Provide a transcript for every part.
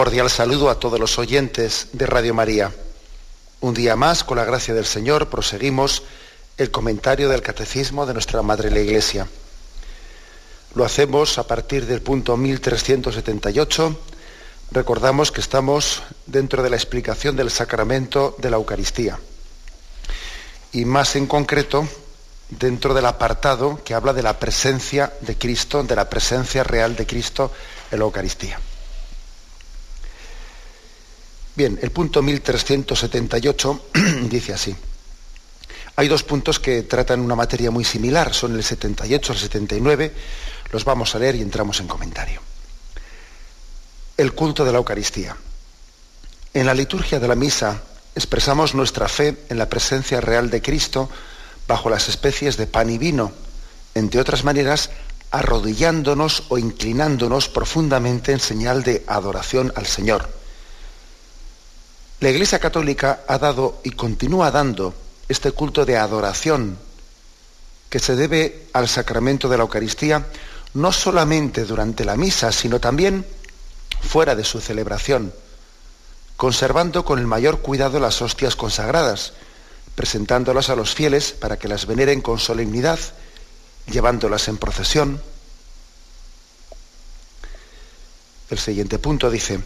Cordial saludo a todos los oyentes de Radio María. Un día más, con la gracia del Señor, proseguimos el comentario del Catecismo de nuestra Madre la Iglesia. Lo hacemos a partir del punto 1378. Recordamos que estamos dentro de la explicación del sacramento de la Eucaristía. Y más en concreto, dentro del apartado que habla de la presencia de Cristo, de la presencia real de Cristo en la Eucaristía. Bien, el punto 1378 dice así. Hay dos puntos que tratan una materia muy similar, son el 78 y el 79. Los vamos a leer y entramos en comentario. El culto de la Eucaristía. En la liturgia de la misa expresamos nuestra fe en la presencia real de Cristo bajo las especies de pan y vino, entre otras maneras, arrodillándonos o inclinándonos profundamente en señal de adoración al Señor. La Iglesia Católica ha dado y continúa dando este culto de adoración que se debe al sacramento de la Eucaristía no solamente durante la misa, sino también fuera de su celebración, conservando con el mayor cuidado las hostias consagradas, presentándolas a los fieles para que las veneren con solemnidad, llevándolas en procesión. El siguiente punto dice,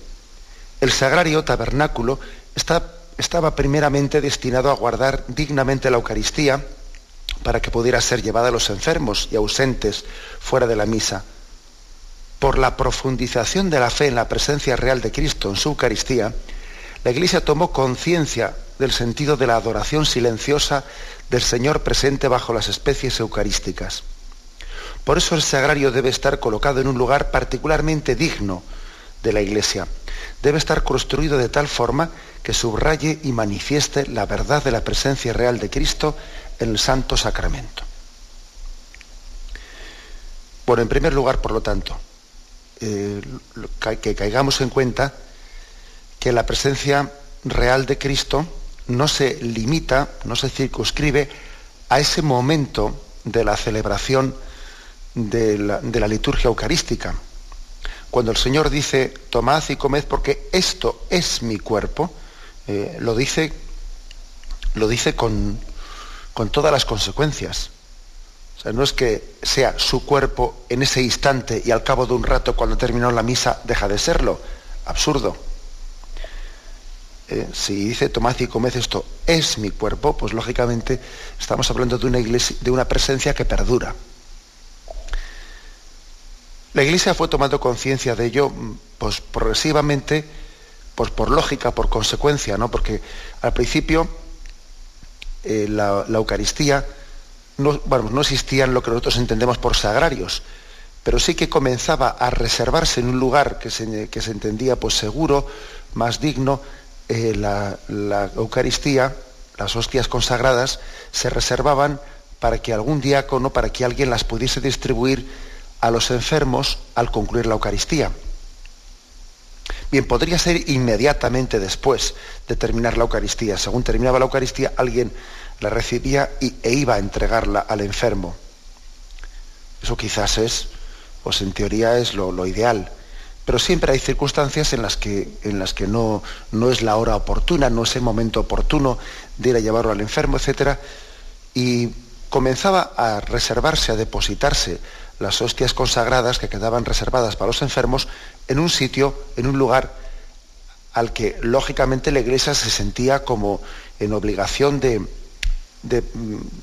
el sagrario tabernáculo estaba primeramente destinado a guardar dignamente la Eucaristía para que pudiera ser llevada a los enfermos y ausentes fuera de la misa. Por la profundización de la fe en la presencia real de Cristo en su Eucaristía, la Iglesia tomó conciencia del sentido de la adoración silenciosa del Señor presente bajo las especies eucarísticas. Por eso el sagrario debe estar colocado en un lugar particularmente digno de la Iglesia. Debe estar construido de tal forma que subraye y manifieste la verdad de la presencia real de Cristo en el Santo Sacramento. Bueno, en primer lugar, por lo tanto, eh, que caigamos en cuenta que la presencia real de Cristo no se limita, no se circunscribe a ese momento de la celebración de la, de la liturgia eucarística. Cuando el Señor dice, tomad y comed porque esto es mi cuerpo, eh, lo dice, lo dice con, con todas las consecuencias. O sea, no es que sea su cuerpo en ese instante y al cabo de un rato, cuando terminó la misa, deja de serlo. Absurdo. Eh, si dice tomad y comed esto es mi cuerpo, pues lógicamente estamos hablando de una iglesia, de una presencia que perdura. La iglesia fue tomando conciencia de ello, pues progresivamente, pues por lógica, por consecuencia, ¿no? Porque al principio eh, la, la, Eucaristía no, bueno, no existía en lo que nosotros entendemos por sagrarios, pero sí que comenzaba a reservarse en un lugar que se, que se entendía pues seguro, más digno, eh, la, la, Eucaristía, las hostias consagradas, se reservaban para que algún diácono, para que alguien las pudiese distribuir a los enfermos al concluir la Eucaristía. Bien, podría ser inmediatamente después de terminar la Eucaristía. Según terminaba la Eucaristía, alguien la recibía y, e iba a entregarla al enfermo. Eso quizás es, pues en teoría es lo, ideal. Pero siempre hay circunstancias en las que, en las que no, no, es la hora oportuna, no es el momento oportuno de ir a llevarlo al enfermo, etc. Y comenzaba a reservarse, a depositarse las hostias consagradas que quedaban reservadas para los enfermos en un sitio, en un lugar al que lógicamente la iglesia se sentía como en obligación de,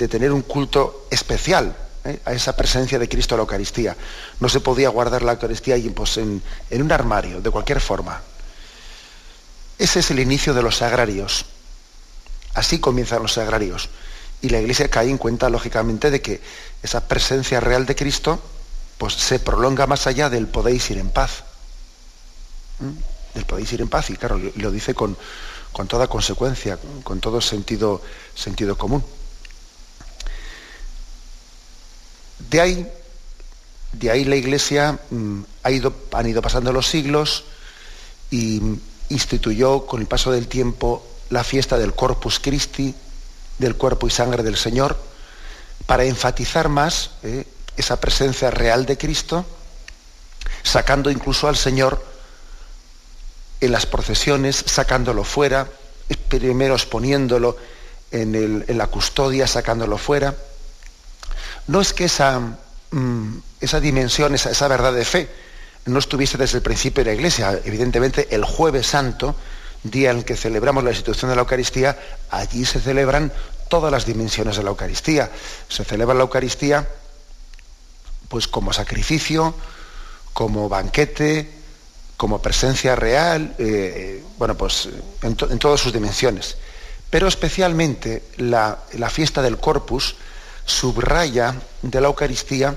tener un culto especial ¿eh? a esa presencia de Cristo en la Eucaristía. No se podía guardar la Eucaristía pues, en, en un armario, de cualquier forma. Ese es el inicio de los sagrarios. Así comienzan los sagrarios. Y la Iglesia cae en cuenta, lógicamente, de que esa presencia real de Cristo pues, se prolonga más allá del podéis ir en paz. ¿Mm? Del podéis ir en paz, y claro, lo dice con, con toda consecuencia, con todo sentido, sentido común. De ahí, de ahí la Iglesia mm, ha ido, han ido pasando los siglos y instituyó con el paso del tiempo la fiesta del Corpus Christi, del cuerpo y sangre del Señor, para enfatizar más eh, esa presencia real de Cristo, sacando incluso al Señor en las procesiones, sacándolo fuera, primero exponiéndolo en, la custodia, sacándolo fuera. No es que esa, mm, esa dimensión, esa, esa verdad de fe, no estuviese desde el principio de la Iglesia. Evidentemente, el jueves santo, día en que celebramos la institución de la Eucaristía, allí se celebran todas las dimensiones de la Eucaristía. Se celebra la Eucaristía pues como sacrificio, como banquete, como presencia real, eh, bueno, pues en, todas sus dimensiones. Pero especialmente la fiesta del Corpus subraya de la Eucaristía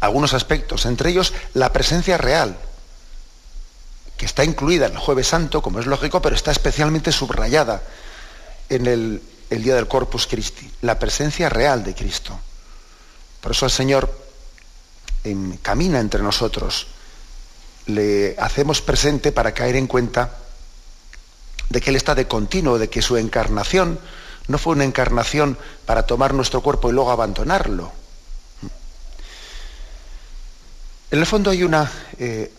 algunos aspectos, entre ellos la presencia real, que está incluida en el jueves santo, como es lógico, pero está especialmente subrayada en el, día del Corpus Christi, la presencia real de Cristo. Por eso el Señor camina entre nosotros, le hacemos presente para caer en cuenta de que Él está de continuo, de que su encarnación no fue una encarnación para tomar nuestro cuerpo y luego abandonarlo, En el fondo hay, eh,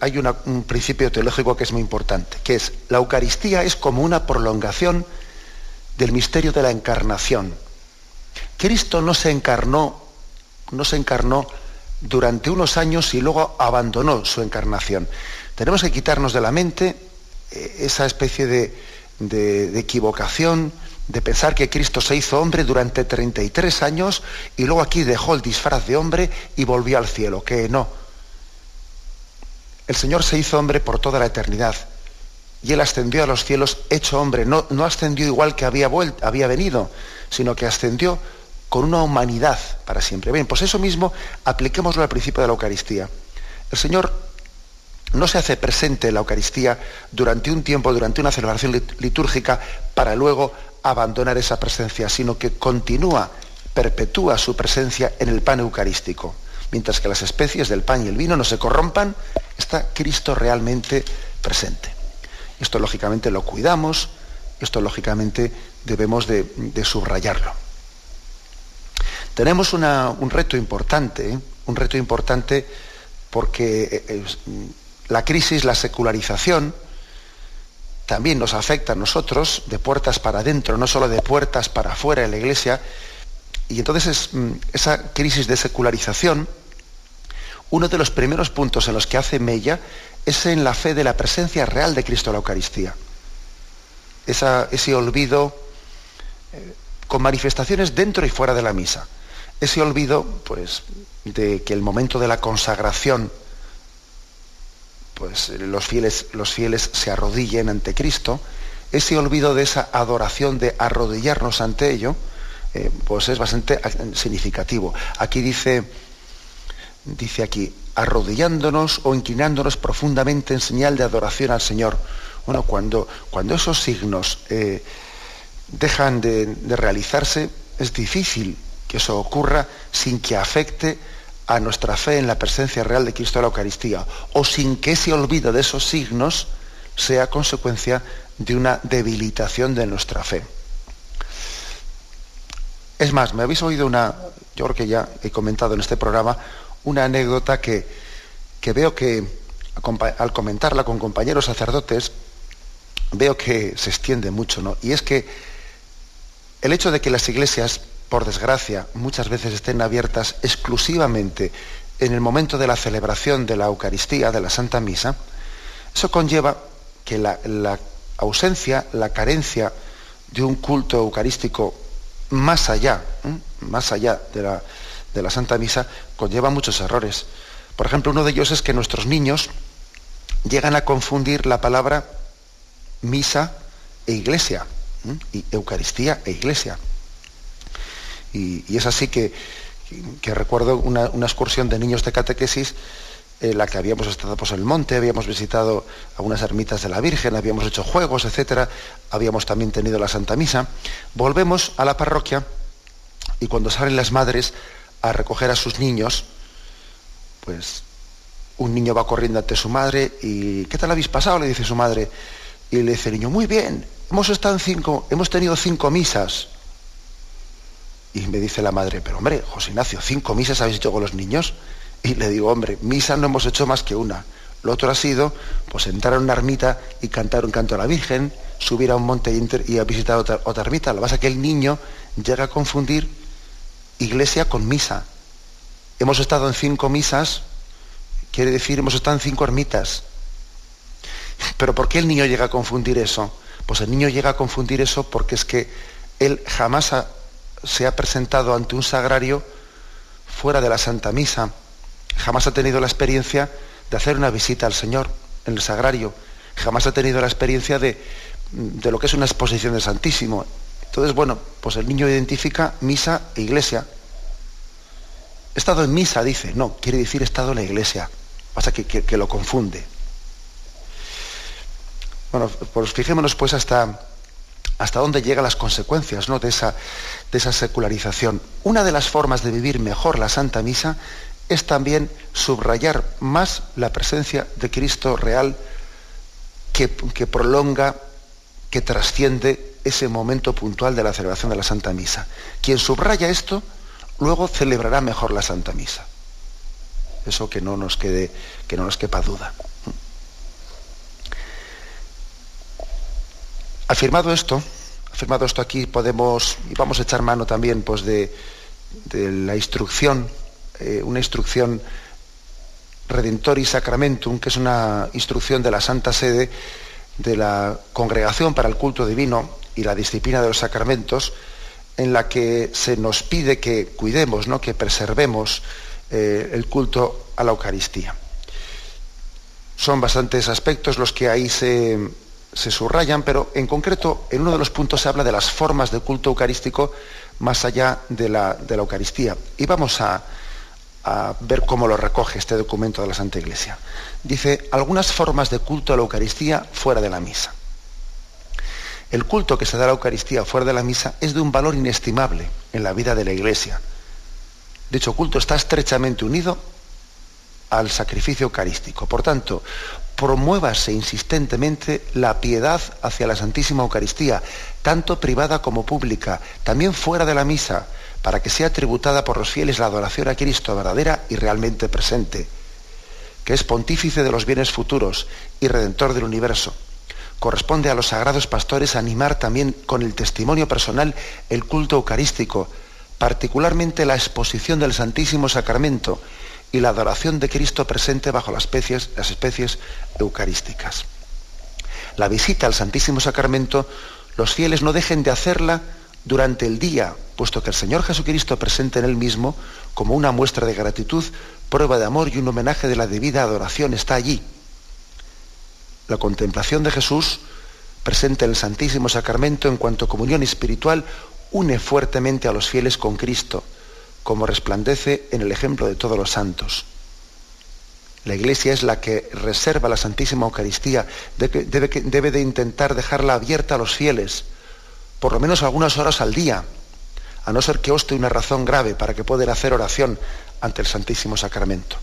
un principio teológico que es muy importante, que es la Eucaristía es como una prolongación del misterio de la encarnación. Cristo no se encarnó, no se encarnó durante unos años y luego abandonó su encarnación. Tenemos que quitarnos de la mente eh, esa especie de, de, equivocación, de pensar que Cristo se hizo hombre durante 33 años y luego aquí dejó el disfraz de hombre y volvió al cielo, que no el Señor se hizo hombre por toda la eternidad y Él ascendió a los cielos hecho hombre. No, no ascendió igual que había, había venido, sino que ascendió con una humanidad para siempre. Bien, pues eso mismo apliquémoslo al principio de la Eucaristía. El Señor no se hace presente en la Eucaristía durante un tiempo, durante una celebración litúrgica, para luego abandonar esa presencia, sino que continúa, perpetúa su presencia en el pan eucarístico mientras que las especies del pan y el vino no se corrompan, está Cristo realmente presente. Esto lógicamente lo cuidamos, esto lógicamente debemos de, subrayarlo. Tenemos un reto importante, ¿eh? un reto importante porque eh, eh, la crisis, la secularización, también nos afecta a nosotros de puertas para adentro, no solo de puertas para afuera de la iglesia, y entonces mm, esa crisis de secularización, uno de los primeros puntos en los que hace Mella es en la fe de la presencia real de Cristo en la Eucaristía. ese olvido eh, con manifestaciones dentro y fuera de la misa. Ese olvido, pues, de que el momento de la consagración, pues los fieles, los fieles se arrodillen ante Cristo, ese olvido de esa adoración de arrodillarnos ante ello, eh, pues es bastante significativo. Aquí dice, dice aquí, arrodillándonos o inclinándonos profundamente en señal de adoración al Señor. Bueno, cuando, cuando esos signos eh, dejan de, de realizarse, es difícil que eso ocurra sin que afecte a nuestra fe en la presencia real de Cristo en la Eucaristía, o sin que ese olvido de esos signos sea consecuencia de una debilitación de nuestra fe. Es más, me habéis oído una, yo creo que ya he comentado en este programa, una anécdota que, veo que al comentarla con compañeros sacerdotes, veo que se extiende mucho, ¿no? Y es que el hecho de que las iglesias, por desgracia, muchas veces estén abiertas exclusivamente en el momento de la celebración de la Eucaristía, de la Santa Misa, eso conlleva que la, la ausencia, la carencia de un culto eucarístico más allá, más allá de la, de la Santa Misa, conlleva muchos errores. Por ejemplo, uno de ellos es que nuestros niños llegan a confundir la palabra misa e iglesia, y Eucaristía e iglesia. Y, es así que, recuerdo una, excursión de niños de catequesis en la que habíamos estado pues, en el monte, habíamos visitado algunas ermitas de la Virgen, habíamos hecho juegos, etcétera, habíamos también tenido la Santa Misa. Volvemos a la parroquia y cuando salen las madres a recoger a sus niños, pues un niño va corriendo ante su madre y ¿qué tal habéis pasado? le dice su madre. Y le dice el niño, muy bien, hemos estado en cinco, hemos tenido cinco misas. Y me dice la madre, pero hombre, José Ignacio, ¿cinco misas habéis hecho con los niños? Y le digo, hombre, misa no hemos hecho más que una. Lo otro ha sido, pues entrar a una ermita y cantar un canto a la Virgen, subir a un monte y, a visitar otra, otra ermita. Lo que pasa es que el niño llega a confundir iglesia con misa. Hemos estado en cinco misas, quiere decir, hemos estado en cinco ermitas. Pero ¿por qué el niño llega a confundir eso? Pues el niño llega a confundir eso porque es que él jamás se ha presentado ante un sagrario fuera de la Santa Misa. Jamás ha tenido la experiencia de hacer una visita al Señor en el sagrario. Jamás ha tenido la experiencia de, de lo que es una exposición del Santísimo. Entonces, bueno, pues el niño identifica misa e iglesia. He estado en misa, dice. No, quiere decir he estado en la iglesia. Pasa que, que, lo confunde. Bueno, pues fijémonos pues hasta, hasta dónde llegan las consecuencias ¿no? de, esa, de esa secularización. Una de las formas de vivir mejor la Santa Misa es también subrayar más la presencia de Cristo real que, que prolonga, que trasciende ese momento puntual de la celebración de la Santa Misa. Quien subraya esto, luego celebrará mejor la Santa Misa. Eso que no nos quede, que no nos quepa duda. Afirmado esto, afirmado esto aquí, podemos y vamos a echar mano también pues, de, la instrucción, eh, una instrucción Redentori Sacramentum, que es una instrucción de la Santa Sede de la Congregación para el Culto Divino y la disciplina de los sacramentos, en la que se nos pide que cuidemos, ¿no? que preservemos eh, el culto a la Eucaristía. Son bastantes aspectos los que ahí se, subrayan, pero en concreto en uno de los puntos se habla de las formas de culto eucarístico más allá de la, de la Eucaristía. Y vamos a, a ver cómo lo recoge este documento de la Santa Iglesia. Dice, algunas formas de culto a la Eucaristía fuera de la misa. El culto que se da a la Eucaristía fuera de la misa es de un valor inestimable en la vida de la Iglesia. Dicho culto está estrechamente unido al sacrificio eucarístico. Por tanto, promuévase insistentemente la piedad hacia la Santísima Eucaristía, tanto privada como pública, también fuera de la misa, para que sea tributada por los fieles la adoración a Cristo verdadera y realmente presente, que es pontífice de los bienes futuros y redentor del universo corresponde a los sagrados pastores animar también con el testimonio personal el culto eucarístico, particularmente la exposición del Santísimo Sacramento y la adoración de Cristo presente bajo las especies, las especies eucarísticas. La visita al Santísimo Sacramento, los fieles no dejen de hacerla durante el día, puesto que el Señor Jesucristo presente en él mismo, como una muestra de gratitud, prueba de amor y un homenaje de la debida adoración, está allí la contemplación de Jesús, presente en el Santísimo Sacramento en cuanto comunión espiritual, une fuertemente a los fieles con Cristo, como resplandece en el ejemplo de todos los santos. La Iglesia es la que reserva la Santísima Eucaristía, debe, debe, de intentar dejarla abierta a los fieles, por lo menos algunas horas al día, a no ser que oste una razón grave para que puedan hacer oración ante el Santísimo Sacramento.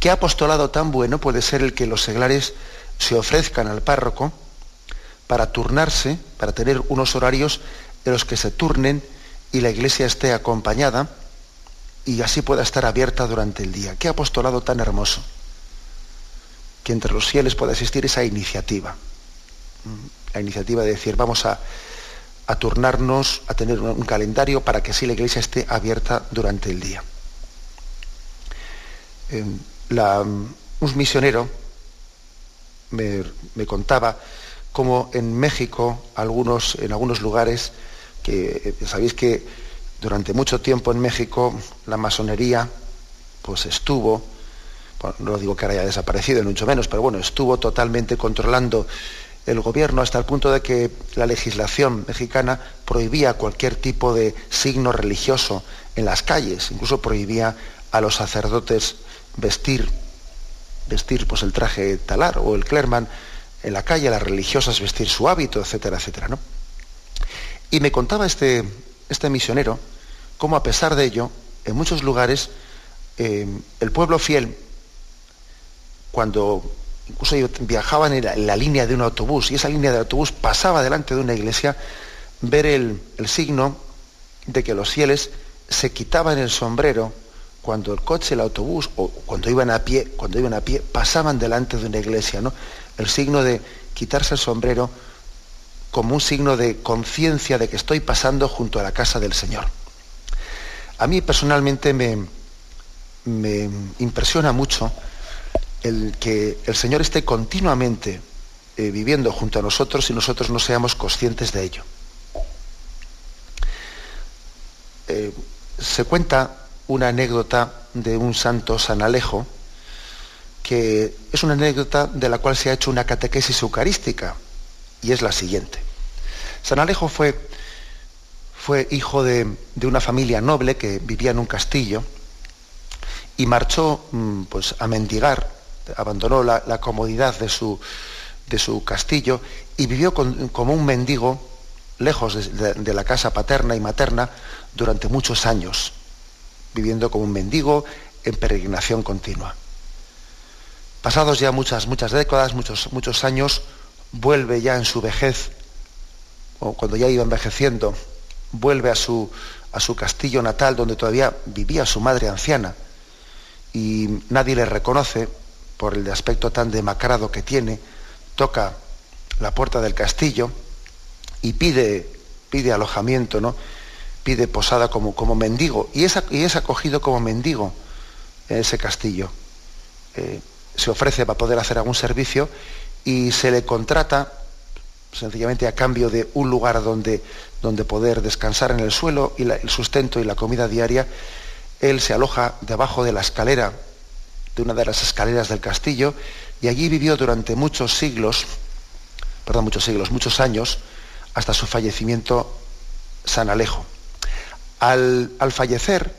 ¿Qué apostolado tan bueno puede ser el que los seglares se ofrezcan al párroco para turnarse, para tener unos horarios de los que se turnen y la iglesia esté acompañada y así pueda estar abierta durante el día? ¿Qué apostolado tan hermoso? Que entre los fieles pueda existir esa iniciativa. La iniciativa de decir, vamos a, turnarnos, a tener un calendario para que así la iglesia esté abierta durante el día un misionero me, contaba cómo en México, algunos, en algunos lugares, que eh, sabéis que durante mucho tiempo en México la masonería pues estuvo, no digo que haya desaparecido, ni mucho menos, pero bueno, estuvo totalmente controlando el gobierno hasta el punto de que la legislación mexicana prohibía cualquier tipo de signo religioso en las calles, incluso prohibía a los sacerdotes vestir, vestir pues, el traje talar o el clerman en la calle, las religiosas vestir su hábito, etcétera, etcétera. ¿no? Y me contaba este, este misionero cómo a pesar de ello, en muchos lugares, eh, el pueblo fiel, cuando incluso viajaban en la, línea de un autobús y esa línea de autobús pasaba delante de una iglesia, ver el, el signo de que los fieles se quitaban el sombrero cuando el coche, el autobús o cuando iban a pie, cuando iban a pie, pasaban delante de una iglesia, ¿no? El signo de quitarse el sombrero como un signo de conciencia de que estoy pasando junto a la casa del Señor. A mí personalmente me, me impresiona mucho el que el Señor esté continuamente eh, viviendo junto a nosotros y nosotros no seamos conscientes de ello. Eh, se cuenta una anécdota de un santo San Alejo, que es una anécdota de la cual se ha hecho una catequesis eucarística, y es la siguiente. San Alejo fue, hijo de, una familia noble que vivía en un castillo y marchó mm, pues, a mendigar abandonó la, comodidad de su, de su, castillo y vivió como un mendigo lejos de, la casa paterna y materna durante muchos años, viviendo como un mendigo en peregrinación continua. Pasados ya muchas, muchas décadas, muchos, muchos años, vuelve ya en su vejez, o cuando ya iba envejeciendo, vuelve a su, a su castillo natal donde todavía vivía su madre anciana y nadie le reconoce por el aspecto tan demacrado que tiene, toca la puerta del castillo y pide, pide alojamiento, ¿no? Pide posada como, como mendigo, y es, y es acogido como mendigo en ese castillo. Eh, se ofrece para poder hacer algún servicio y se le contrata sencillamente a cambio de un lugar donde, donde poder descansar en el suelo y el sustento y la comida diaria, él se aloja debajo de la escalera de una de las escaleras del castillo y allí vivió durante muchos siglos, perdón, muchos siglos, muchos años, hasta su fallecimiento San Alejo. Al, fallecer,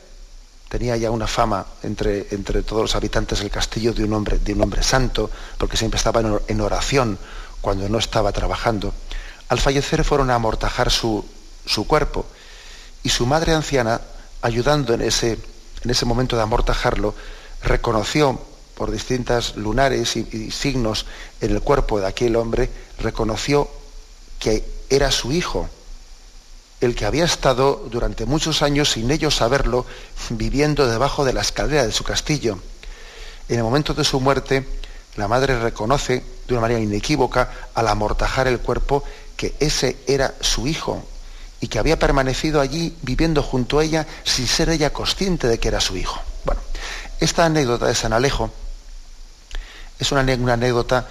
tenía ya una fama entre, entre, todos los habitantes del castillo de un hombre, de un hombre santo, porque siempre estaba en oración cuando no estaba trabajando. Al fallecer fueron a amortajar su, su cuerpo y su madre anciana, ayudando en ese, en ese momento de amortajarlo, reconoció por distintas lunares y, signos en el cuerpo de aquel hombre, reconoció que era su hijo, el que había estado durante muchos años sin ellos saberlo, viviendo debajo de la escalera de su castillo. En el momento de su muerte, la madre reconoce de una manera inequívoca, al amortajar el cuerpo, que ese era su hijo y que había permanecido allí viviendo junto a ella sin ser ella consciente de que era su hijo. Bueno, esta anécdota de San Alejo es una, anécdota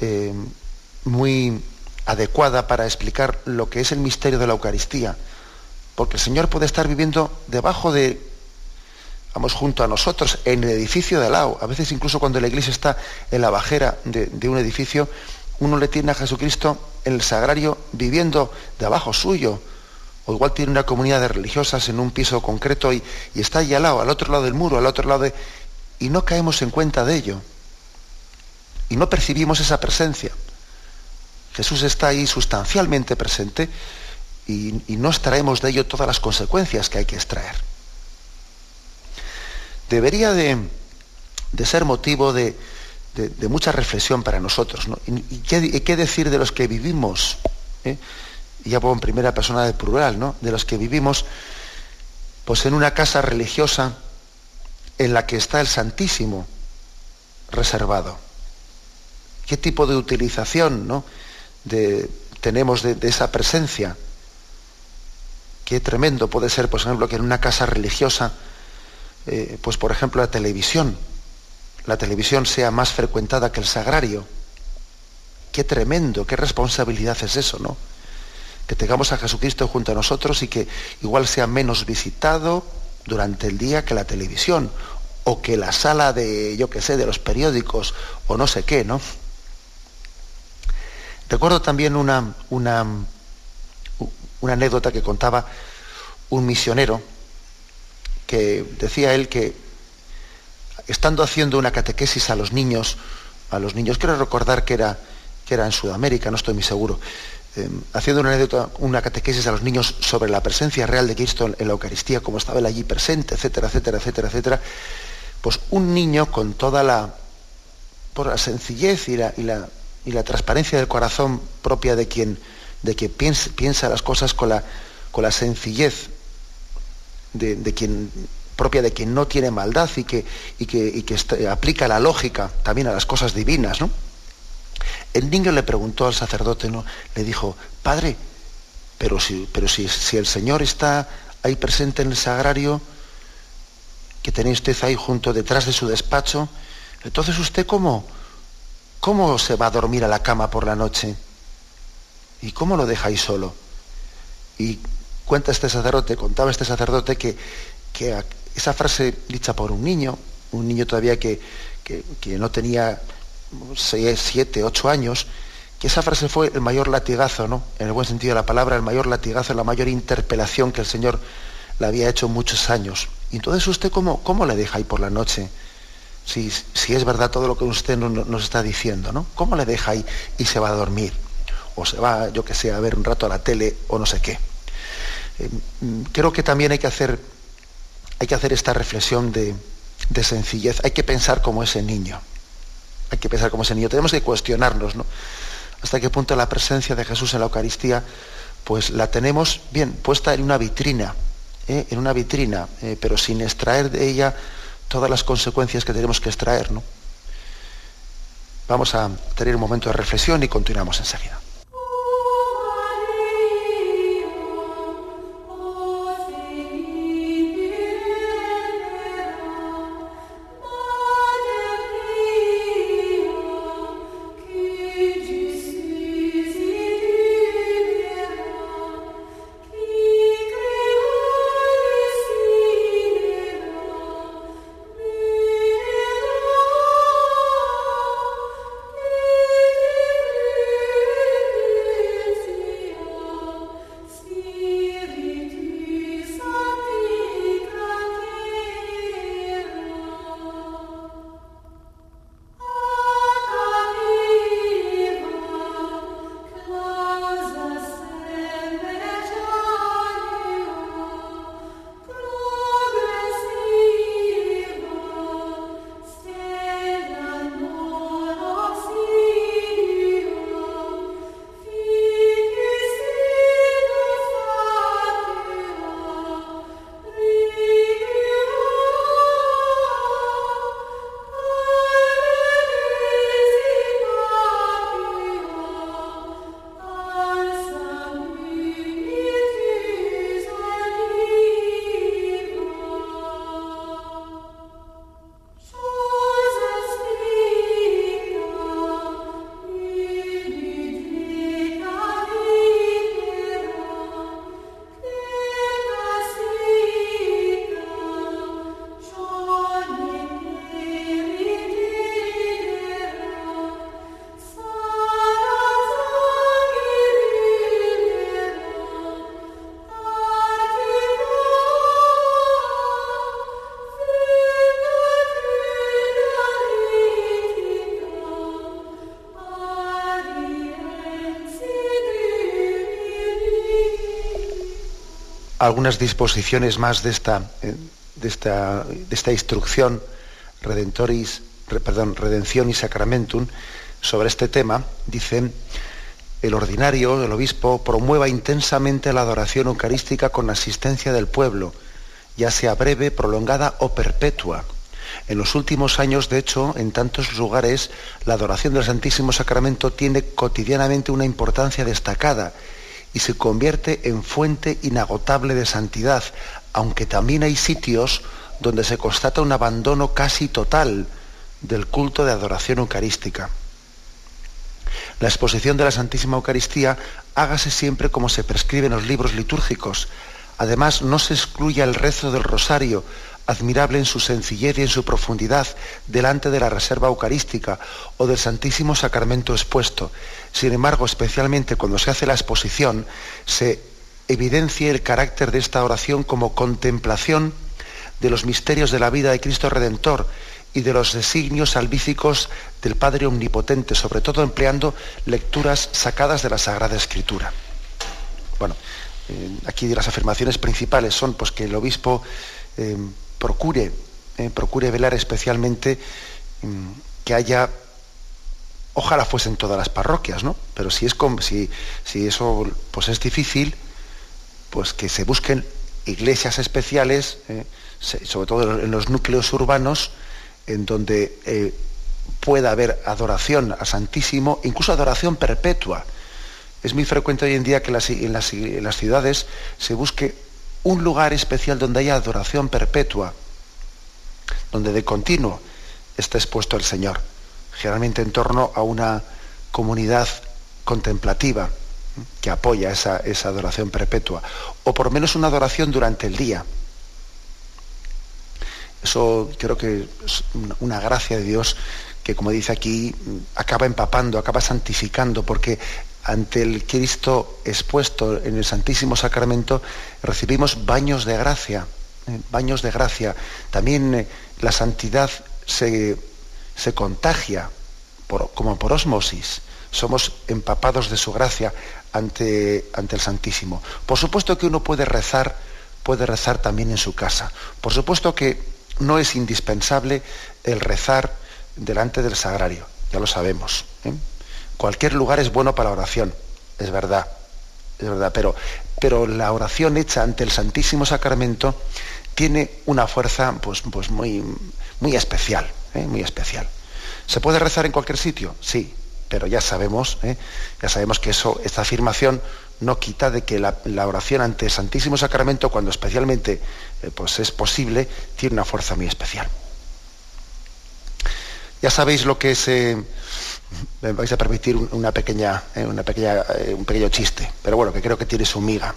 eh, muy adecuada para explicar lo que es el misterio de la Eucaristía, porque el Señor puede estar viviendo debajo de, vamos, junto a nosotros, en el edificio de al lado. A veces incluso cuando la iglesia está en la bajera de, un edificio, uno le tiene a Jesucristo en el sagrario viviendo debajo suyo, o igual tiene una comunidad de religiosas en un piso concreto y, está allí al lado, al otro lado del muro, al otro lado de... y no caemos en cuenta de ello. Y no percibimos esa presencia. Jesús está ahí sustancialmente presente y, no extraemos de ello todas las consecuencias que hay que extraer. Debería de, ser motivo de, mucha reflexión para nosotros. ¿Y, qué, decir de los que vivimos? Eh? y ya pongo en primera persona de plural, ¿no? De los que vivimos, pues en una casa religiosa en la que está el Santísimo reservado. ¿Qué tipo de utilización ¿no? Tenemos de, esa presencia? Qué tremendo puede ser, por ejemplo, que en una casa religiosa, eh, pues por ejemplo la televisión, la televisión sea más frecuentada que el sagrario. Qué tremendo, qué responsabilidad es eso, ¿no? que tengamos a Jesucristo junto a nosotros y que igual sea menos visitado durante el día que la televisión o que la sala de, yo qué sé, de los periódicos o no sé qué, ¿no? Recuerdo también una, una, una anécdota que contaba un misionero que decía él que estando haciendo una catequesis a los niños, a los niños, quiero recordar que era, que era en Sudamérica, no estoy muy seguro, eh, haciendo una, una catequesis a los niños sobre la presencia real de Cristo en, la Eucaristía, como estaba él allí presente, etcétera, etcétera, etcétera, etcétera, pues un niño con toda la, por la sencillez y la, y la, y la transparencia del corazón propia de quien, de piensa las cosas con la, con la sencillez de, de quien propia de quien no tiene maldad y que, y que, aplica la lógica también a las cosas divinas, ¿no? El niño le preguntó al sacerdote, ¿no? Le dijo, Padre, pero si, pero si, si el Señor está ahí presente en el sagrario, que tenéis usted ahí junto detrás de su despacho, entonces usted cómo, cómo se va a dormir a la cama por la noche? ¿Y cómo lo ahí solo? Y cuenta este sacerdote, contaba este sacerdote que, que esa frase dicha por un niño, un niño todavía que, no tenía seis, siete, ocho años, que esa frase fue el mayor latigazo, ¿no? En el buen sentido de la palabra, el mayor latigazo, la mayor interpelación que el Señor le había hecho muchos años. Y entonces usted cómo, cómo le deja ahí por la noche, si, es verdad todo lo que usted nos está diciendo, ¿no? ¿Cómo le deja ahí y se va a dormir? O se va, yo que sé, a ver un rato a la tele o no sé qué. Eh, mm, creo que también hay que hacer hay que hacer esta reflexión de, sencillez, hay que pensar como ese niño, hay que pensar como ese niño, tenemos que cuestionarnos, ¿no? Hasta qué punto la presencia de Jesús en la Eucaristía, pues la tenemos bien puesta en una vitrina, ¿eh? en una vitrina, eh, pero sin extraer de ella todas las consecuencias que tenemos que extraer, ¿no? Vamos a tener un momento de reflexión y continuamos enseguida. Algunas disposiciones más de esta, eh, de esta, de esta instrucción Redentoris, perdón, Redención y Sacramentum sobre este tema, dicen el ordinario, el obispo, promueva intensamente la adoración eucarística con asistencia del pueblo, ya sea breve, prolongada o perpetua. En los últimos años, de hecho, en tantos lugares, la adoración del Santísimo Sacramento tiene cotidianamente una importancia destacada y se convierte en fuente inagotable de santidad, aunque también hay sitios donde se constata un abandono casi total del culto de adoración eucarística. La exposición de la Santísima Eucaristía hágase siempre como se prescribe en los libros litúrgicos. Además, no se excluya el rezo del rosario, admirable en su sencillez y en su profundidad delante de la reserva eucarística o del Santísimo Sacramento expuesto. Sin embargo, especialmente cuando se hace la exposición, se evidencia el carácter de esta oración como contemplación de los misterios de la vida de Cristo Redentor y de los designios salvíficos del Padre Omnipotente, sobre todo empleando lecturas sacadas de la Sagrada Escritura. Bueno, eh, aquí las afirmaciones principales son pues, que el obispo eh, procure, eh, procure velar especialmente mm, que haya, ojalá fuesen todas las parroquias, ¿no? Pero si, es si, si eso pues es difícil, pues que se busquen iglesias especiales, sobre todo en los núcleos urbanos, en donde pueda haber adoración a Santísimo, incluso adoración perpetua. Es muy frecuente hoy en día que en las ciudades se busque un lugar especial donde haya adoración perpetua, donde de continuo esté expuesto el Señor, generalmente en torno a una comunidad contemplativa que apoya esa, esa adoración perpetua, o por lo menos una adoración durante el día. Eso creo que es una gracia de Dios que, como dice aquí, acaba empapando, acaba santificando, porque ante el Cristo expuesto en el Santísimo Sacramento, recibimos baños de gracia, ¿eh? baños de gracia. También eh, la santidad se, contagia como por osmosis. Somos empapados de su gracia ante, ante el Santísimo. Por supuesto que uno puede rezar, puede rezar también en su casa. Por supuesto que no es indispensable el rezar delante del sagrario, ya lo sabemos. ¿eh? Cualquier lugar es bueno para la oración, es verdad, es verdad, pero, pero la oración hecha ante el Santísimo Sacramento tiene una fuerza pues, pues muy, muy especial, ¿eh? muy especial. ¿Se puede rezar en cualquier sitio? Sí, pero ya sabemos, ¿eh? ya sabemos que eso, esta afirmación no quita de que la, oración ante el Santísimo Sacramento, cuando especialmente eh, pues es posible, tiene una fuerza muy especial. Ya sabéis lo que es me vais a permitir una pequeña, eh, una pequeña, eh, un pequeño chiste, pero bueno, que creo que tiene su miga.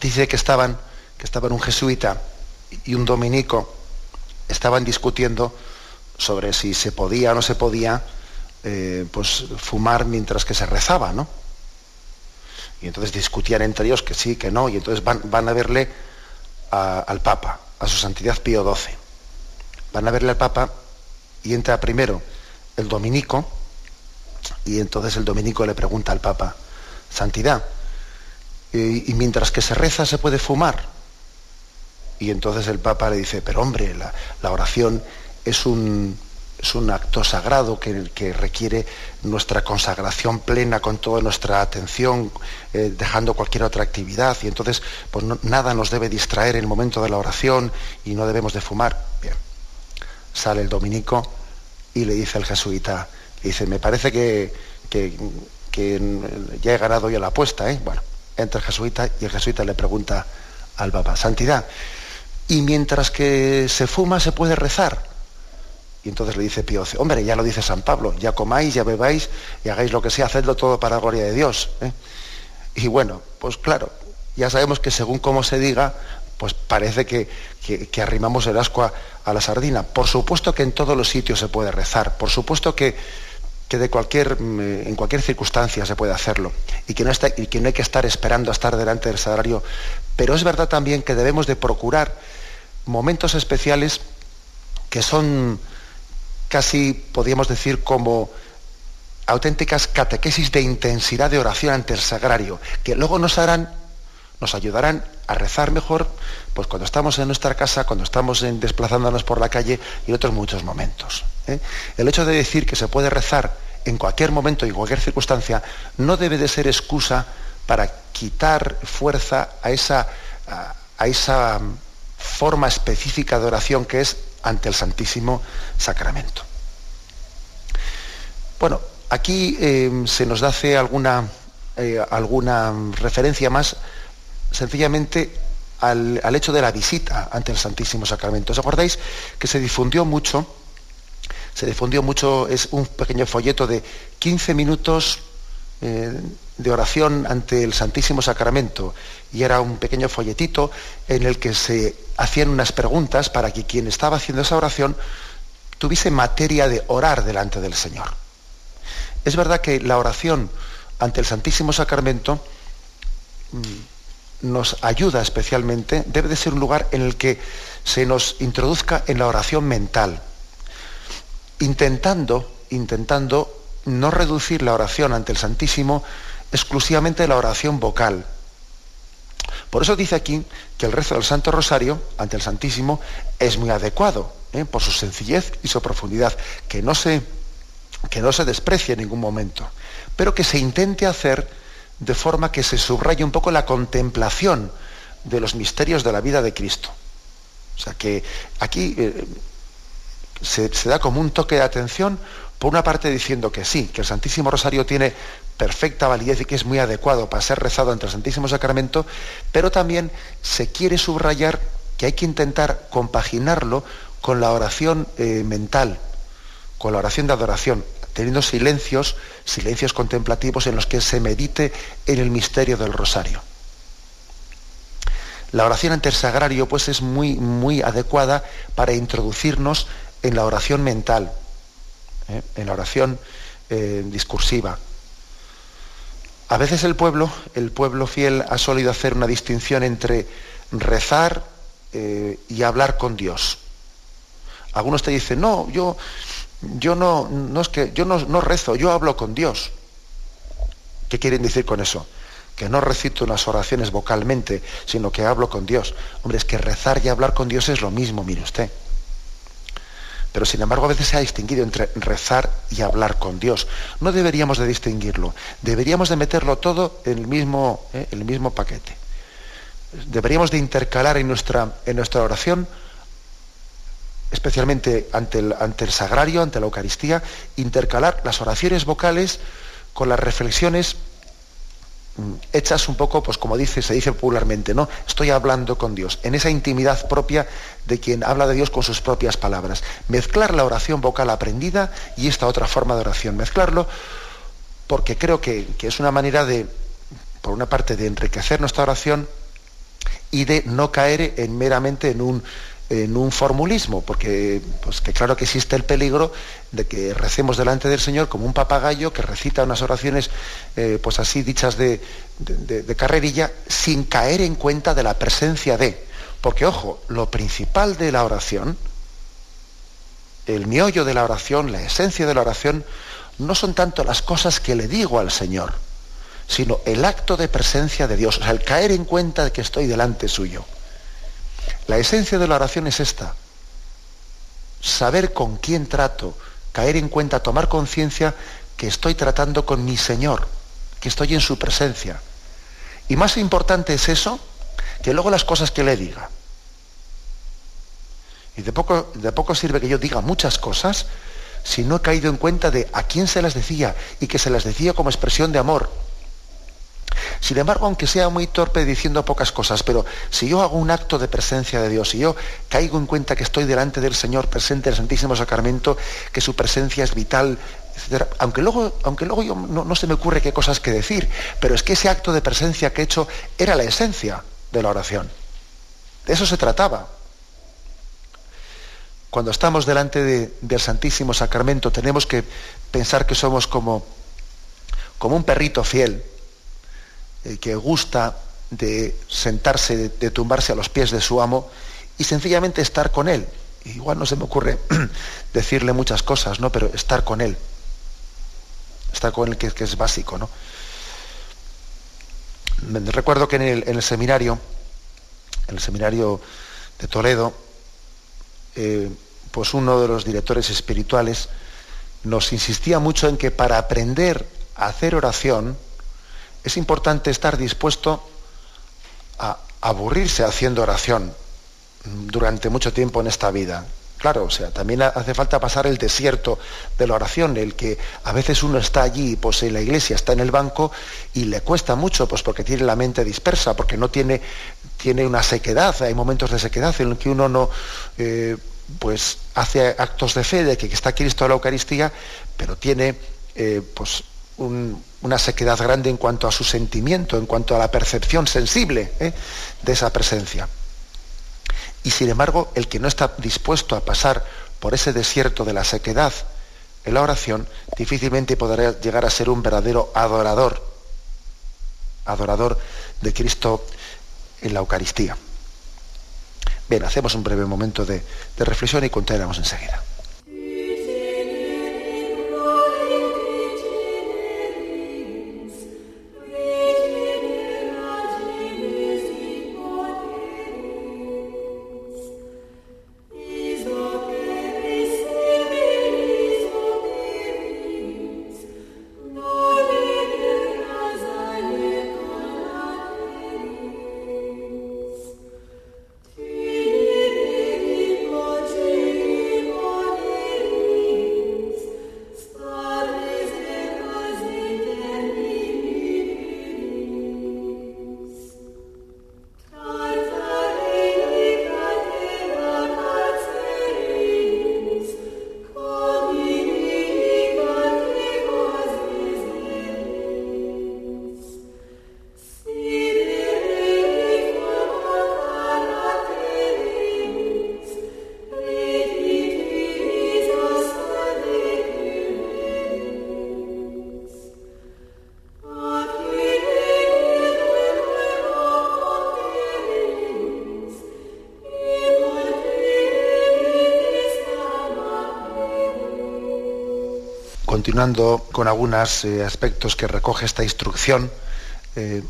Dice que estaban, que estaban un jesuita y un dominico, estaban discutiendo sobre si se podía o no se podía eh, pues, fumar mientras que se rezaba, ¿no? Y entonces discutían entre ellos que sí, que no, y entonces van, van a verle al Papa, a su Santidad Pío XII. Van a verle al Papa y entra primero el dominico, y entonces el dominico le pregunta al Papa, Santidad, y, mientras que se reza se puede fumar. Y entonces el Papa le dice, pero hombre, la, oración es un, es un, acto sagrado que, requiere nuestra consagración plena con toda nuestra atención, eh, dejando cualquier otra actividad. Y entonces pues nada nos debe distraer en el momento de la oración y no debemos de fumar. Bien, sale el dominico y le dice al jesuita, dice, me parece que, que, ya he ganado yo la apuesta, ¿eh? Bueno, entra el jesuita y el jesuita le pregunta al Papa, Santidad, y mientras que se fuma se puede rezar. Y entonces le dice Pío hombre, ya lo dice San Pablo, ya comáis, ya bebáis y hagáis lo que sea, hacedlo todo para gloria de Dios. ¿eh? Y bueno, pues claro, ya sabemos que según como se diga, pues parece que, arrimamos el asco a, la sardina. Por supuesto que en todos los sitios se puede rezar, por supuesto que, de cualquier, mm, en cualquier circunstancia se puede hacerlo y que, no que hay que estar esperando a estar delante del salario. Pero es verdad también que debemos de procurar momentos especiales que son casi, podríamos decir, como auténticas catequesis de intensidad de oración ante el sagrario, que luego nos harán nos ayudarán a rezar mejor pues cuando estamos en nuestra casa, cuando estamos desplazándonos por la calle y en otros muchos momentos. ¿eh? El hecho de decir que se puede rezar en cualquier momento y en cualquier circunstancia no debe de ser excusa para quitar fuerza a esa, a, esa forma específica de oración que es ante el Santísimo Sacramento. Bueno, aquí eh, se nos hace alguna, eh, alguna referencia más sencillamente al, hecho de la visita ante el Santísimo Sacramento. ¿Os acordáis que se difundió mucho? Se difundió mucho, es un pequeño folleto de 15 minutos eh, de oración ante el Santísimo Sacramento y era un pequeño folletito en el que se hacían unas preguntas para que quien estaba haciendo esa oración tuviese materia de orar delante del Señor. Es verdad que la oración ante el Santísimo Sacramento mm, nos ayuda especialmente, debe de ser un lugar en el que se nos introduzca en la oración mental, intentando, intentando no reducir la oración ante el Santísimo exclusivamente a la oración vocal. Por eso dice aquí que el rezo del Santo Rosario ante el Santísimo es muy adecuado, ¿eh? por su sencillez y su profundidad, que no, se, que no se desprecie en ningún momento, pero que se intente hacer de forma que se subraye un poco la contemplación de los misterios de la vida de Cristo. O sea que aquí eh, se, da como un toque de atención, por una parte diciendo que sí, que el Santísimo Rosario tiene perfecta validez y que es muy adecuado para ser rezado ante el Santísimo Sacramento, pero también se quiere subrayar que hay que intentar compaginarlo con la oración eh, mental, con la oración de adoración, teniendo silencios, silencios contemplativos en los que se medite en el misterio del rosario. La oración ante el sagrario pues es muy, muy adecuada para introducirnos en la oración mental, ¿eh? en la oración eh, discursiva. A veces el pueblo, el pueblo fiel ha solido hacer una distinción entre rezar eh, y hablar con Dios. Algunos te dicen, no, yo, yo no, no es que yo no, no rezo, yo hablo con Dios. ¿Qué quieren decir con eso? Que no recito unas oraciones vocalmente, sino que hablo con Dios. Hombre, es que rezar y hablar con Dios es lo mismo, mire usted. Pero sin embargo a veces se ha distinguido entre rezar y hablar con Dios. No deberíamos de distinguirlo, deberíamos de meterlo todo en el mismo, ¿eh? el mismo paquete. Deberíamos de intercalar en nuestra, en nuestra oración, especialmente ante el, ante el sagrario, ante la Eucaristía, intercalar las oraciones vocales con las reflexiones Mm, hechas un poco, pues como dice, se dice popularmente, ¿no? Estoy hablando con Dios, en esa intimidad propia de quien habla de Dios con sus propias palabras. Mezclar la oración vocal aprendida y esta otra forma de oración. Mezclarlo porque creo que, que es una manera de, por una parte, de enriquecer nuestra oración y de no caer en meramente en un en un formulismo, porque pues que claro que existe el peligro de que recemos delante del Señor como un papagayo que recita unas oraciones eh, pues así dichas de, de, carrerilla sin caer en cuenta de la presencia de. Porque ojo, lo principal de la oración, el miollo de la oración, la esencia de la oración, no son tanto las cosas que le digo al Señor, sino el acto de presencia de Dios, o sea, el caer en cuenta de que estoy delante suyo. La esencia de la oración es esta. Saber con quién trato, caer en cuenta, tomar conciencia que estoy tratando con mi Señor, que estoy en su presencia. Y más importante es eso que luego las cosas que le diga. Y de poco, de poco sirve que yo diga muchas cosas si no he caído en cuenta de a quién se las decía y que se las decía como expresión de amor. Sin embargo, aunque sea muy torpe diciendo pocas cosas, pero si yo hago un acto de presencia de Dios, si yo caigo en cuenta que estoy delante del Señor presente en el Santísimo Sacramento, que su presencia es vital, etc., aunque luego, aunque luego no, se me ocurre qué cosas que decir, pero es que ese acto de presencia que he hecho era la esencia de la oración. De eso se trataba. Cuando estamos delante de, del Santísimo Sacramento tenemos que pensar que somos como, como un perrito fiel eh, que gusta de sentarse, de, tumbarse a los pies de su amo y sencillamente estar con él. Igual no se me ocurre decirle muchas cosas, ¿no? Pero estar con él. Estar con él que, es básico, ¿no? recuerdo que en el, seminario, en el seminario de Toledo, eh, pues uno de los directores espirituales nos insistía mucho en que para aprender a hacer oración, es importante estar dispuesto a aburrirse haciendo oración durante mucho tiempo en esta vida. Claro, o sea, también hace falta pasar el desierto de la oración, el que a veces uno está allí, pues en la iglesia, está en el banco y le cuesta mucho, pues porque tiene la mente dispersa, porque no tiene, tiene una sequedad, hay momentos de sequedad en los que uno no, eh, pues hace actos de fe de que está Cristo a la Eucaristía, pero tiene, eh, pues una sequedad grande en cuanto a su sentimiento, en cuanto a la percepción sensible ¿eh? de esa presencia. Y sin embargo, el que no está dispuesto a pasar por ese desierto de la sequedad en la oración, difícilmente podrá llegar a ser un verdadero adorador, adorador de Cristo en la Eucaristía. Bien, hacemos un breve momento de, de reflexión y continuaremos enseguida. Continuando con algunos eh, aspectos que recoge esta instrucción, eh,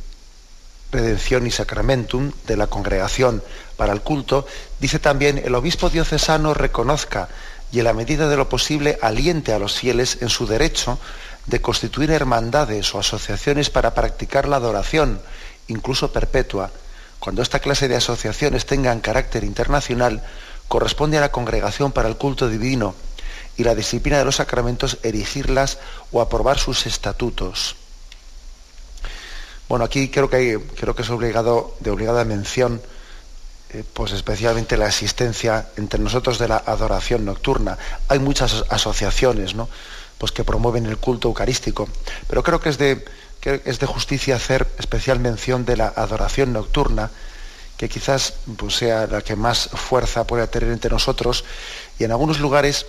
redención y sacramentum de la congregación para el culto, dice también el obispo diocesano reconozca y en la medida de lo posible aliente a los fieles en su derecho de constituir hermandades o asociaciones para practicar la adoración, incluso perpetua. Cuando esta clase de asociaciones tengan carácter internacional, corresponde a la congregación para el culto divino y la disciplina de los sacramentos erigirlas o aprobar sus estatutos. Bueno, aquí creo que, creo que es obligado, de obligada mención, eh, pues especialmente la existencia entre nosotros de la adoración nocturna. Hay muchas asociaciones ¿no? pues que promueven el culto eucarístico, pero creo que es de, que es de justicia hacer especial mención de la adoración nocturna, que quizás pues, sea la que más fuerza puede tener entre nosotros, y en algunos lugares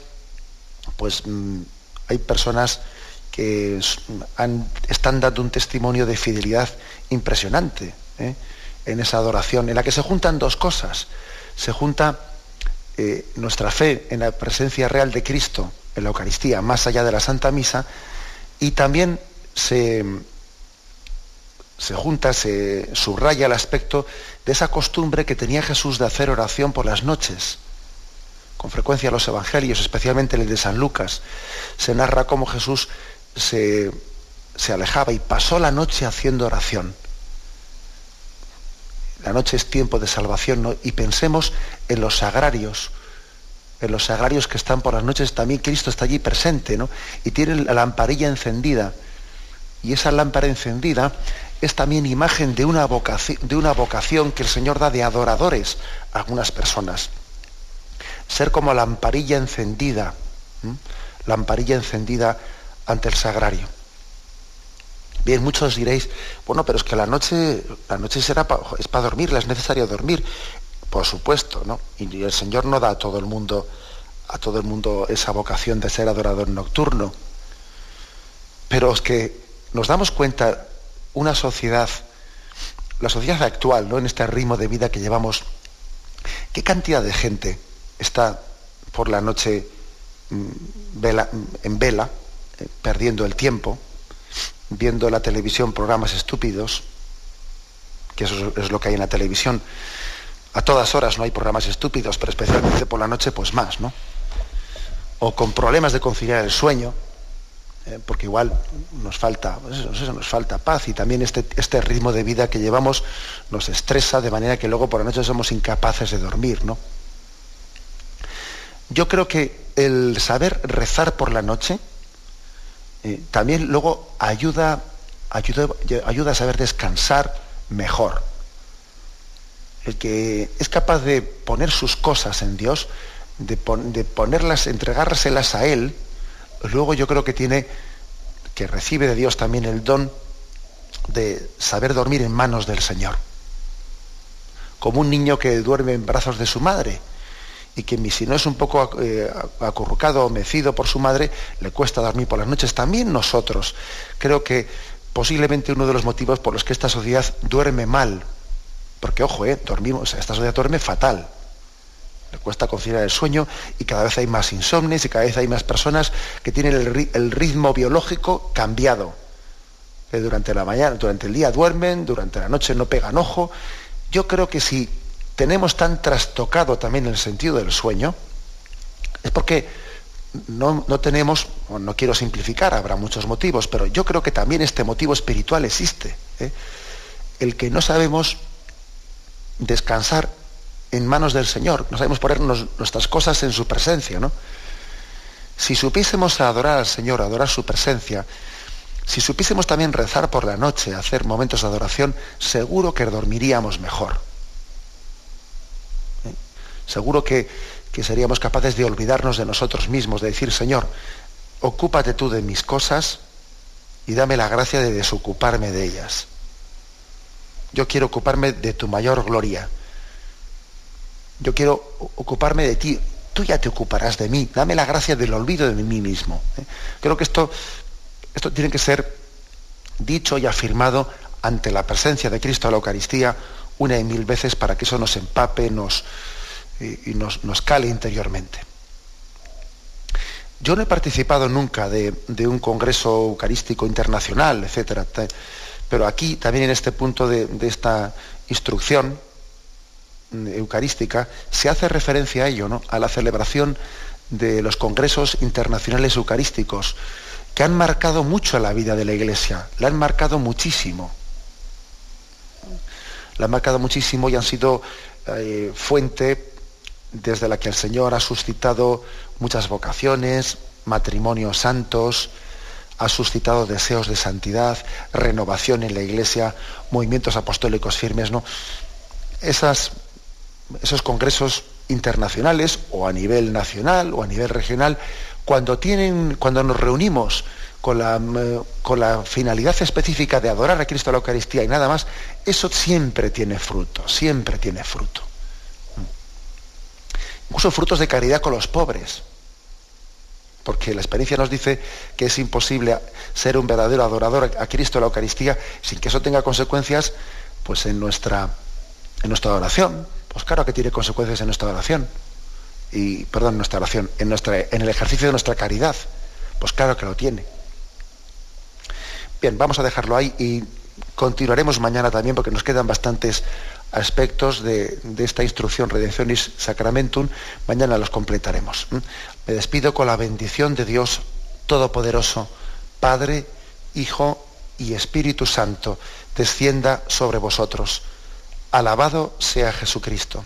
pues mm, hay personas que están dando un testimonio de fidelidad impresionante ¿eh? en esa adoración, en la que se juntan dos cosas. Se junta eh, nuestra fe en la presencia real de Cristo en la Eucaristía, más allá de la Santa Misa, y también se, se junta, se subraya el aspecto de esa costumbre que tenía Jesús de hacer oración por las noches con frecuencia los evangelios, especialmente el de San Lucas, se narra cómo Jesús se, alejaba y pasó la noche haciendo oración. La noche es tiempo de salvación y pensemos en los sagrarios, en los sagrarios que están por las noches, también Cristo está allí presente, ¿no? Y tiene la lamparilla encendida. Y esa lámpara encendida es también imagen de una vocación, de una vocación que el Señor da de adoradores a algunas personas ser como lamparilla encendida, lamparilla encendida ante el sagrario. Bien, muchos diréis, bueno, pero es que la noche, la noche será es para dormir, es necesario dormir. Por supuesto, ¿no? Y el Señor no da a todo el mundo, a todo el mundo esa vocación de ser adorador nocturno. Pero es que nos damos cuenta, una sociedad, la sociedad actual, ¿no? En este ritmo de vida que llevamos, qué cantidad de gente está por la noche mm, en vela, eh, perdiendo el tiempo, viendo la televisión programas estúpidos, que eso es lo que hay en la televisión. A todas horas no hay programas estúpidos, pero especialmente por la noche, pues más, ¿no? O con problemas de conciliar el sueño, eh, porque igual nos falta, pues nos falta paz y también este, este ritmo de vida que llevamos nos estresa de manera que luego por la noche somos incapaces de dormir, ¿no? Yo creo que el saber rezar por la noche eh, también luego ayuda, ayuda, ayuda a saber descansar mejor. El que es capaz de poner sus cosas en Dios, de, de, ponerlas, entregárselas a Él, luego yo creo que tiene que recibe de Dios también el don de saber dormir en manos del Señor. Como un niño que duerme en brazos de su madre y que si no es un poco eh, acurrucado o mecido por su madre, le cuesta dormir por las noches. También nosotros. Creo que posiblemente uno de los motivos por los que esta sociedad duerme mal, porque ojo, eh, dormimos, esta sociedad duerme fatal. Le cuesta conciliar el sueño y cada vez hay más insomnes y cada vez hay más personas que tienen el, ritmo biológico cambiado. Que durante la mañana, durante el día duermen, durante la noche no pegan ojo. Yo creo que si tenemos tan trastocado también el sentido del sueño, es porque no, tenemos, no quiero simplificar, habrá muchos motivos, pero yo creo que también este motivo espiritual existe. ¿eh? El que no sabemos descansar en manos del Señor, no sabemos ponernos nuestras cosas en su presencia, ¿no? Si supiésemos adorar al Señor, adorar su presencia, si supiésemos también rezar por la noche, hacer momentos de adoración, seguro que dormiríamos mejor. Seguro que, que seríamos capaces de olvidarnos de nosotros mismos, de decir, Señor, ocúpate tú de mis cosas y dame la gracia de desocuparme de ellas. Yo quiero ocuparme de tu mayor gloria. Yo quiero ocuparme de ti. Tú ya te ocuparás de mí. Dame la gracia del olvido de mí mismo. ¿eh? Creo que esto, esto tiene que ser dicho y afirmado ante la presencia de Cristo a la Eucaristía una y mil veces para que eso nos empape nos, y, nos, nos, cale interiormente. Yo no he participado nunca de, de un congreso eucarístico internacional, etcétera pero aquí, también en este punto de, esta instrucción eucarística, se hace referencia a ello, ¿no? a la celebración de los congresos internacionales eucarísticos, que han marcado mucho la vida de la Iglesia, la han marcado muchísimo. La han marcado muchísimo y han sido eh, fuente desde la que el Señor ha suscitado muchas vocaciones, matrimonios santos, ha suscitado deseos de santidad, renovación en la iglesia, movimientos apostólicos firmes, ¿no? Esos congresos internacionales o a nivel nacional o a nivel regional, cuando, tienen, cuando nos reunimos con la, con la finalidad específica de adorar a Cristo a la Eucaristía y nada más, eso siempre tiene fruto, siempre tiene fruto. Incluso frutos de caridad con los pobres porque la experiencia nos dice que es imposible ser un verdadero adorador a Cristo en la Eucaristía sin que eso tenga consecuencias pues en nuestra en nuestra oración. Pues claro que tiene consecuencias en nuestra oración. Y perdón, en nuestra oración, en nuestra en el ejercicio de nuestra caridad. Pues claro que lo tiene. Bien, vamos a dejarlo ahí y continuaremos mañana también porque nos quedan bastantes aspectos de, esta instrucción Redencionis Sacramentum, mañana los completaremos. Me despido con la bendición de Dios Todopoderoso, Padre, Hijo y Espíritu Santo, descienda sobre vosotros. Alabado sea Jesucristo.